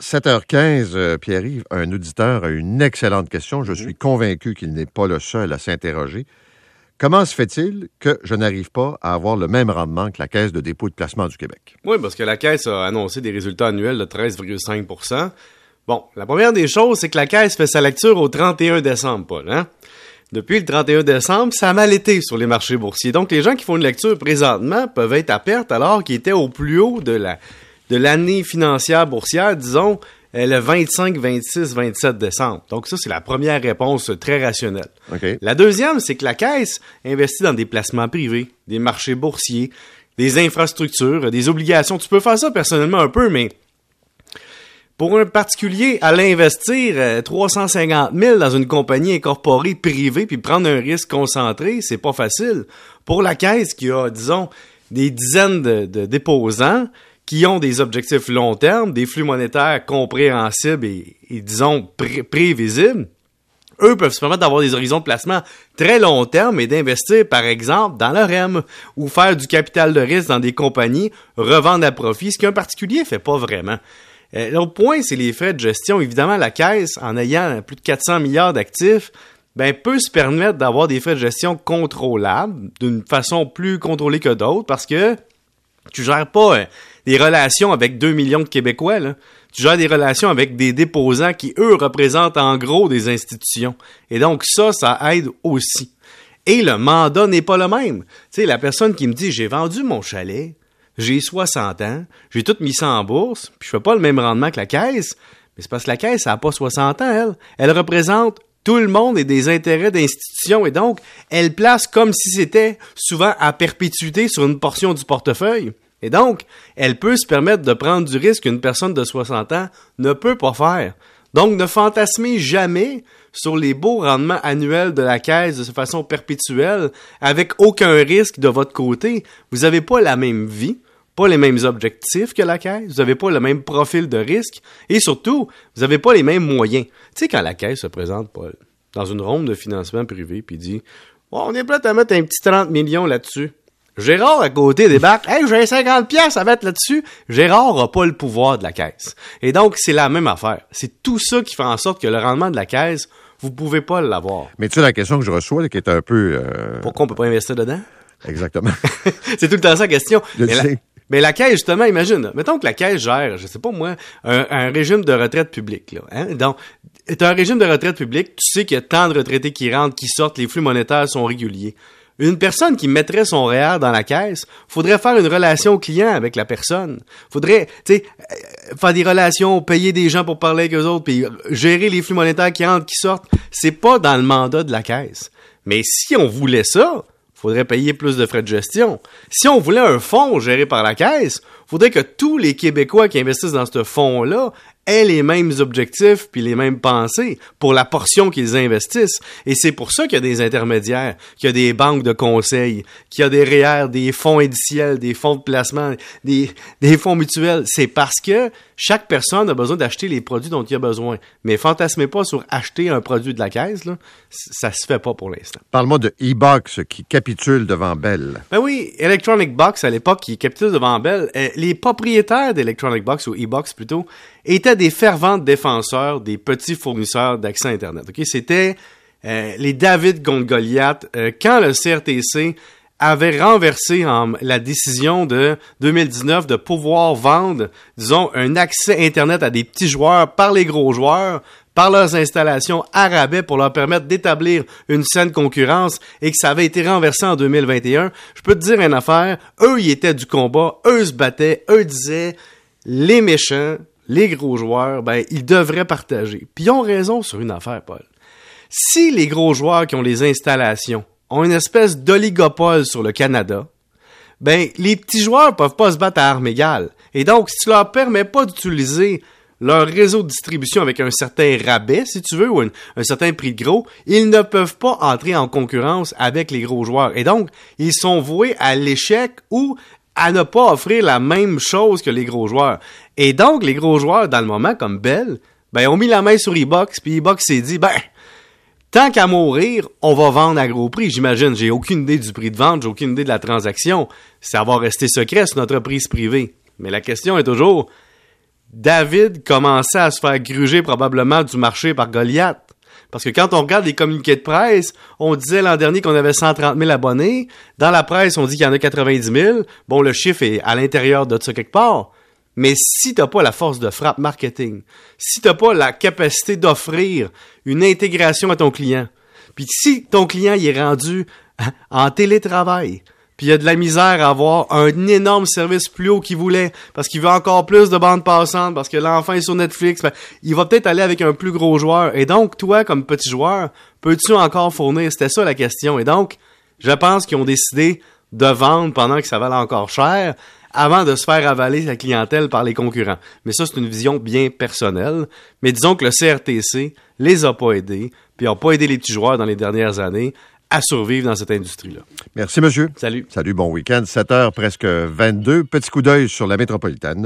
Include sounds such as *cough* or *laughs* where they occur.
7h15, euh, Pierre-Yves, un auditeur a une excellente question. Je suis convaincu qu'il n'est pas le seul à s'interroger. Comment se fait-il que je n'arrive pas à avoir le même rendement que la Caisse de dépôt et de placement du Québec? Oui, parce que la Caisse a annoncé des résultats annuels de 13,5% Bon, la première des choses, c'est que la Caisse fait sa lecture au 31 décembre, Paul. Hein? Depuis le 31 décembre, ça a mal été sur les marchés boursiers. Donc, les gens qui font une lecture présentement peuvent être à perte alors qu'ils étaient au plus haut de la de l'année financière boursière, disons, euh, le 25, 26, 27 décembre. Donc ça, c'est la première réponse très rationnelle. La deuxième, c'est que la Caisse investit dans des placements privés, des marchés boursiers, des infrastructures, des obligations. Tu peux faire ça personnellement un peu, mais pour un particulier, aller investir 350 euh, 000 dans une compagnie incorporée privée puis prendre un risque concentré, c'est pas facile. Pour la caisse qui a, disons, des dizaines de, déposants qui ont des objectifs long terme, des flux monétaires compréhensibles et, disons, prévisibles, eux peuvent se permettre d'avoir des horizons de placement très long terme et d'investir, par exemple, dans le REM ou faire du capital de risque dans des compagnies, revendre à profit, ce qu'un particulier fait pas vraiment. Euh, l'autre point, c'est les frais de gestion. Évidemment, la caisse, en ayant plus de 400 milliards d'actifs, ben, peut se permettre d'avoir des frais de gestion contrôlables, d'une façon plus contrôlée que d'autres, parce que tu gères pas des relations avec 2 millions de Québécois. Tu gères des relations avec des déposants qui, eux, représentent en gros des institutions. Et donc, ça, ça aide aussi. Et le mandat n'est pas le même. Tu sais, la personne qui me dit, j'ai vendu mon chalet, j'ai 60 ans, j'ai tout mis ça en bourse, puis je fais pas le même rendement que la caisse. Mais c'est parce que la caisse, elle n'a pas 60 ans, elle. Elle représente tout le monde et des intérêts d'institutions et donc elle place comme si c'était souvent à perpétuité sur une portion du portefeuille. Et donc, elle peut se permettre de prendre du risque qu'une personne de 60 ans ne peut pas faire. Donc, ne fantasmez jamais sur les beaux rendements annuels de la caisse de façon perpétuelle avec aucun risque de votre côté. Vous n'avez pas la même vie pas les mêmes objectifs que la caisse, vous n'avez pas le même profil de risque et surtout, vous n'avez pas les mêmes moyens. Tu sais, quand la caisse se présente dans une ronde de financement privé puis dit On est prêt à mettre un petit 30 millions là-dessus. Gérard à côté débarque Hey, j'ai 50 pièces à mettre là-dessus. Gérard n'a pas le pouvoir de la caisse. Et donc, c'est la même affaire. C'est tout ça qui fait en sorte que le rendement de la caisse, vous pouvez pas l'avoir. Mais tu sais, la question que je reçois, qui est un peu. Euh, Pourquoi on peut pas investir dedans? Exactement. *laughs* c'est tout le temps ça la question. Mais la caisse, justement, imagine, mettons que la caisse gère, je sais pas moi, un, régime de retraite publique. Là, hein? Donc, t'as un régime de retraite publique, tu sais qu'il y a tant de retraités qui rentrent, qui sortent, les flux monétaires sont réguliers. Une personne qui mettrait son REER dans la caisse, faudrait faire une relation client avec la personne. Faudrait, tu sais, euh, faire des relations, payer des gens pour parler avec eux autres, puis gérer les flux monétaires qui rentrent, qui sortent. C'est pas dans le mandat de la caisse. Mais si on voulait ça, faudrait payer plus de frais de gestion. Si on voulait un fonds géré par la caisse, faudrait que tous les Québécois qui investissent dans ce fonds-là aient les mêmes objectifs puis les mêmes pensées pour la portion qu'ils investissent. Et c'est pour ça qu'il y a des intermédiaires, qu'il y a des banques de conseil, qu'il y a des REER, des fonds indiciels, des fonds de placement, des, des fonds mutuels. C'est parce que chaque personne a besoin d'acheter les produits dont il a besoin. Mais fantasmez pas sur acheter un produit de la caisse, là. Ça se fait pas pour l'instant. Parle-moi de e-box qui capitule devant Bell. Ben oui, Electronic Box à l'époque qui capitule devant Bell. Euh, les propriétaires d'Electronic Box ou e-box plutôt étaient des fervents défenseurs des petits fournisseurs d'accès Internet. C'était euh, les David contre Goliath. Euh, quand le CRTC avait renversé en, la décision de 2019 de pouvoir vendre, disons, un accès Internet à des petits joueurs par les gros joueurs, par leurs installations à rabais pour leur permettre d'établir une saine concurrence et que ça avait été renversé en 2021, je peux te dire une affaire, eux, ils étaient du combat, eux se battaient, eux disaient, les méchants, les gros joueurs, ben, ils devraient partager. Puis ils ont raison sur une affaire, Paul. Si les gros joueurs qui ont les installations ont une espèce d'oligopole sur le Canada, ben, les petits joueurs peuvent pas se battre à armes égales. Et donc, si tu leur permets pas d'utiliser leur réseau de distribution avec un certain rabais, si tu veux, ou un, certain prix de gros, ils ne peuvent pas entrer en concurrence avec les gros joueurs. Et donc, ils sont voués à l'échec ou à ne pas offrir la même chose que les gros joueurs. Et donc, les gros joueurs, dans le moment, comme Bell, ben, ont mis la main sur e-box, puis e-box s'est dit, ben, Tant qu'à mourir, on va vendre à gros prix. J'imagine, j'ai aucune idée du prix de vente, j'ai aucune idée de la transaction. Ça va rester secret sur notre prise privée. Mais la question est toujours, David commençait à se faire gruger probablement du marché par Goliath. Parce que quand on regarde les communiqués de presse, on disait l'an dernier qu'on avait 130 000 abonnés. Dans la presse, on dit qu'il y en a 90 000. Bon, le chiffre est à l'intérieur de ça quelque part. Mais si t'as pas la force de frappe marketing, si t'as pas la capacité d'offrir une intégration à ton client, puis si ton client est rendu *laughs* en télétravail, puis il a de la misère à avoir un énorme service plus haut qu'il voulait, parce qu'il veut encore plus de bandes passantes, parce que l'enfant est sur Netflix, ben, il va peut-être aller avec un plus gros joueur. Et donc, toi, comme petit joueur, peux-tu encore fournir? C'était ça la question. Et donc, je pense qu'ils ont décidé de vendre pendant que ça valait encore cher, avant de se faire avaler sa clientèle par les concurrents. Mais ça, c'est une vision bien personnelle. Mais disons que le CRTC les a pas aidés, puis n'a pas aidé les petits joueurs dans les dernières années à survivre dans cette industrie-là. Merci, monsieur. Salut. Salut, bon week-end. 7 heures, presque 22. Petit coup d'œil sur la métropolitaine.